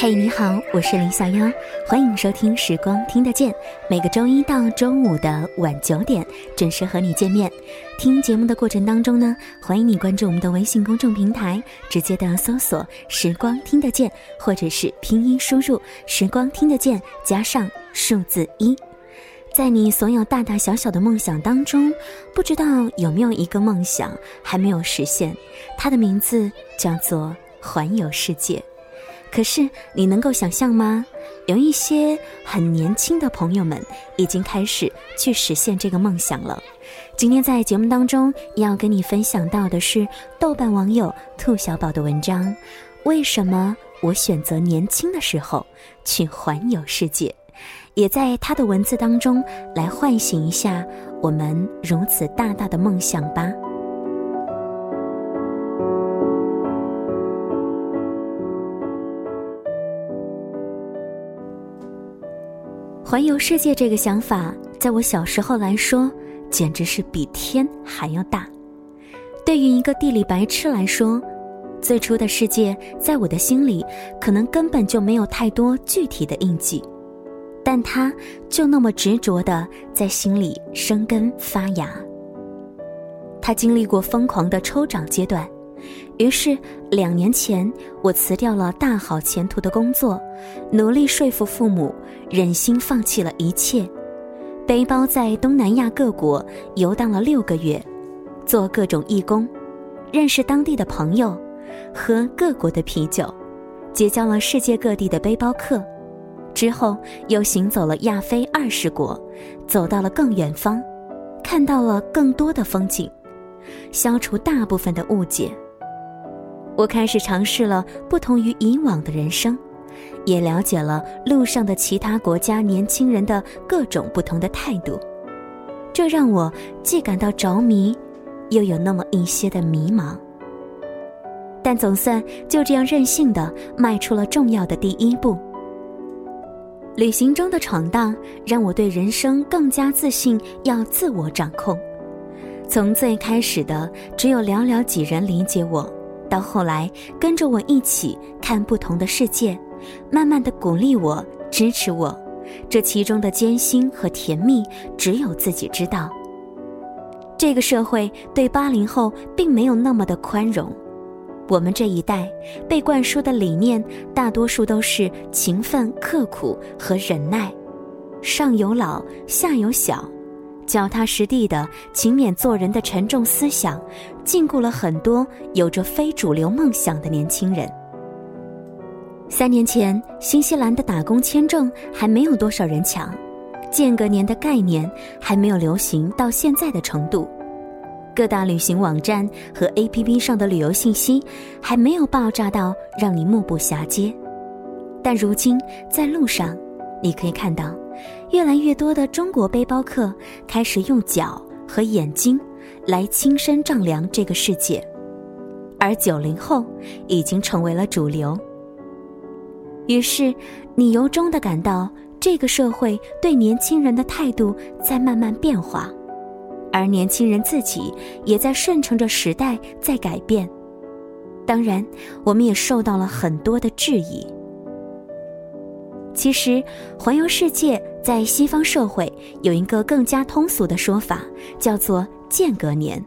嘿，你好，我是林小妖，欢迎收听《时光听得见》，每个周一到周五的晚九点准时和你见面。听节目的过程当中呢，欢迎你关注我们的微信公众平台，直接的搜索“时光听得见”，或者是拼音输入“时光听得见”加上数字一。在你所有大大小小的梦想当中，不知道有没有一个梦想还没有实现？它的名字叫做环游世界。可是你能够想象吗？有一些很年轻的朋友们已经开始去实现这个梦想了。今天在节目当中要跟你分享到的是豆瓣网友兔小宝的文章：为什么我选择年轻的时候去环游世界？也在他的文字当中来唤醒一下我们如此大大的梦想吧。环游世界这个想法，在我小时候来说，简直是比天还要大。对于一个地理白痴来说，最初的世界在我的心里，可能根本就没有太多具体的印记，但它就那么执着的在心里生根发芽。它经历过疯狂的抽长阶段。于是，两年前，我辞掉了大好前途的工作，努力说服父母，忍心放弃了一切，背包在东南亚各国游荡了六个月，做各种义工，认识当地的朋友，喝各国的啤酒，结交了世界各地的背包客，之后又行走了亚非二十国，走到了更远方，看到了更多的风景，消除大部分的误解。我开始尝试了不同于以往的人生，也了解了路上的其他国家年轻人的各种不同的态度，这让我既感到着迷，又有那么一些的迷茫。但总算就这样任性的迈出了重要的第一步。旅行中的闯荡让我对人生更加自信，要自我掌控。从最开始的只有寥寥几人理解我。到后来，跟着我一起看不同的世界，慢慢的鼓励我、支持我，这其中的艰辛和甜蜜，只有自己知道。这个社会对八零后并没有那么的宽容，我们这一代被灌输的理念，大多数都是勤奋、刻苦和忍耐，上有老，下有小。脚踏实地的勤勉做人的沉重思想，禁锢了很多有着非主流梦想的年轻人。三年前，新西兰的打工签证还没有多少人抢，间隔年的概念还没有流行到现在的程度，各大旅行网站和 APP 上的旅游信息还没有爆炸到让你目不暇接，但如今在路上，你可以看到。越来越多的中国背包客开始用脚和眼睛来亲身丈量这个世界，而九零后已经成为了主流。于是，你由衷的感到这个社会对年轻人的态度在慢慢变化，而年轻人自己也在顺承着时代在改变。当然，我们也受到了很多的质疑。其实，环游世界在西方社会有一个更加通俗的说法，叫做“间隔年”，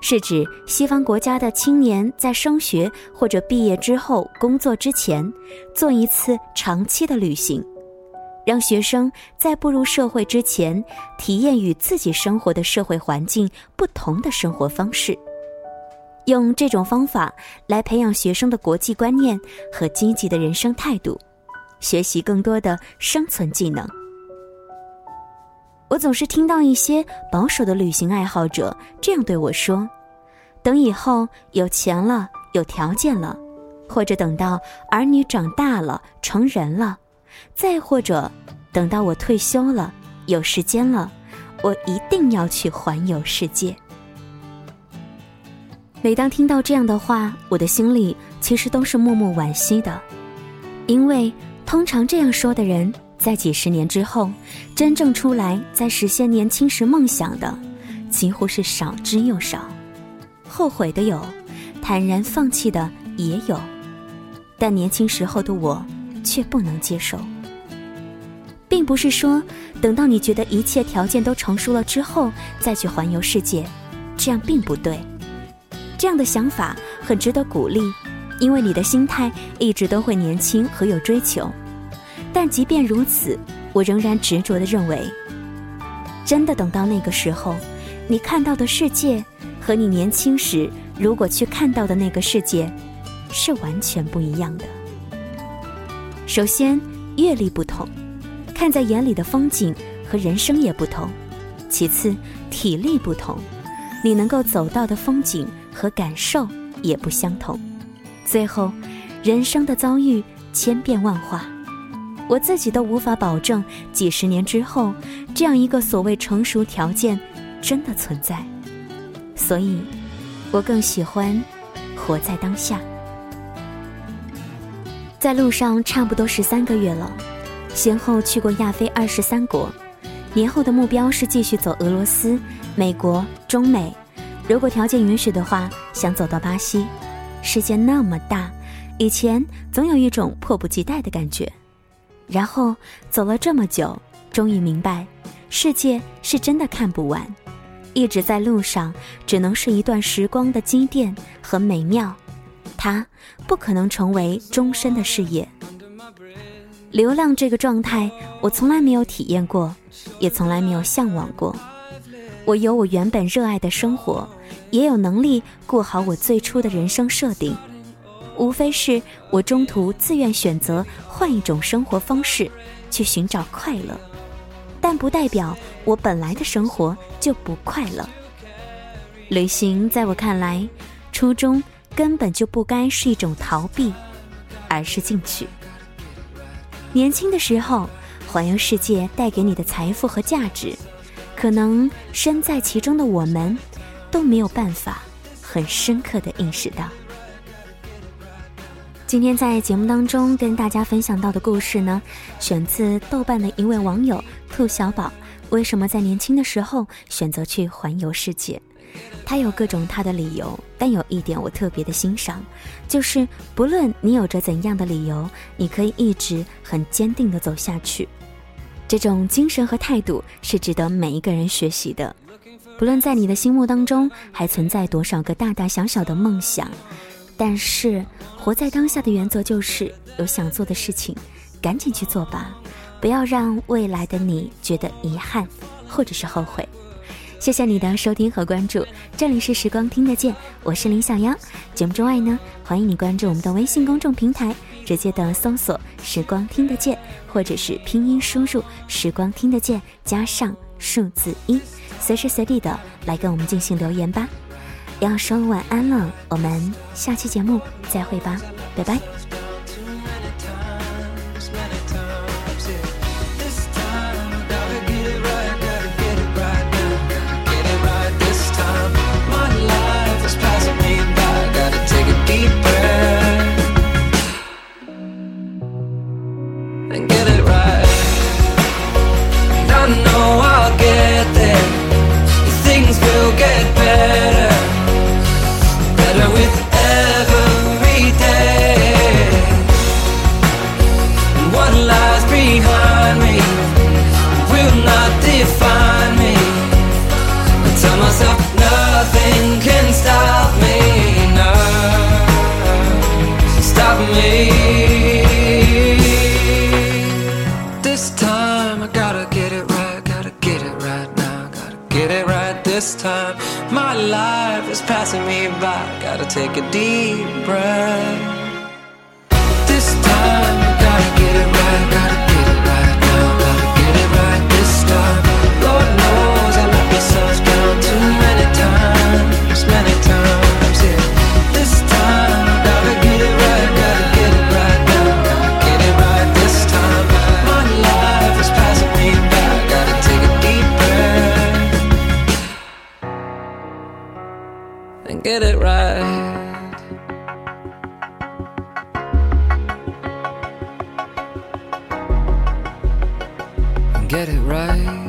是指西方国家的青年在升学或者毕业之后工作之前，做一次长期的旅行，让学生在步入社会之前，体验与自己生活的社会环境不同的生活方式，用这种方法来培养学生的国际观念和积极的人生态度。学习更多的生存技能。我总是听到一些保守的旅行爱好者这样对我说：“等以后有钱了、有条件了，或者等到儿女长大了、成人了，再或者等到我退休了、有时间了，我一定要去环游世界。”每当听到这样的话，我的心里其实都是默默惋惜的，因为。通常这样说的人，在几十年之后，真正出来在实现年轻时梦想的，几乎是少之又少。后悔的有，坦然放弃的也有，但年轻时候的我，却不能接受。并不是说等到你觉得一切条件都成熟了之后再去环游世界，这样并不对。这样的想法很值得鼓励，因为你的心态一直都会年轻和有追求。但即便如此，我仍然执着地认为，真的等到那个时候，你看到的世界和你年轻时如果去看到的那个世界，是完全不一样的。首先，阅历不同。看在眼里的风景和人生也不同，其次体力不同，你能够走到的风景和感受也不相同，最后，人生的遭遇千变万化，我自己都无法保证几十年之后这样一个所谓成熟条件真的存在，所以，我更喜欢活在当下。在路上差不多十三个月了。先后去过亚非二十三国，年后的目标是继续走俄罗斯、美国、中美，如果条件允许的话，想走到巴西。世界那么大，以前总有一种迫不及待的感觉。然后走了这么久，终于明白，世界是真的看不完，一直在路上，只能是一段时光的积淀和美妙，它不可能成为终身的事业。流浪这个状态，我从来没有体验过，也从来没有向往过。我有我原本热爱的生活，也有能力过好我最初的人生设定。无非是我中途自愿选择换一种生活方式，去寻找快乐，但不代表我本来的生活就不快乐。旅行在我看来，初衷根本就不该是一种逃避，而是进取。年轻的时候，环游世界带给你的财富和价值，可能身在其中的我们都没有办法很深刻的意识到。今天在节目当中跟大家分享到的故事呢，选自豆瓣的一位网友兔小宝，为什么在年轻的时候选择去环游世界？他有各种他的理由，但有一点我特别的欣赏，就是不论你有着怎样的理由，你可以一直很坚定的走下去。这种精神和态度是值得每一个人学习的。不论在你的心目当中还存在多少个大大小小的梦想，但是活在当下的原则就是有想做的事情，赶紧去做吧，不要让未来的你觉得遗憾或者是后悔。谢谢你的收听和关注，这里是时光听得见，我是林小妖。节目之外呢，欢迎你关注我们的微信公众平台，直接的搜索“时光听得见”或者是拼音输入“时光听得见”加上数字一，随时随地的来跟我们进行留言吧。要说晚安了，我们下期节目再会吧，拜拜。Passing me by. Gotta take a deep breath. and get it right. Get it right.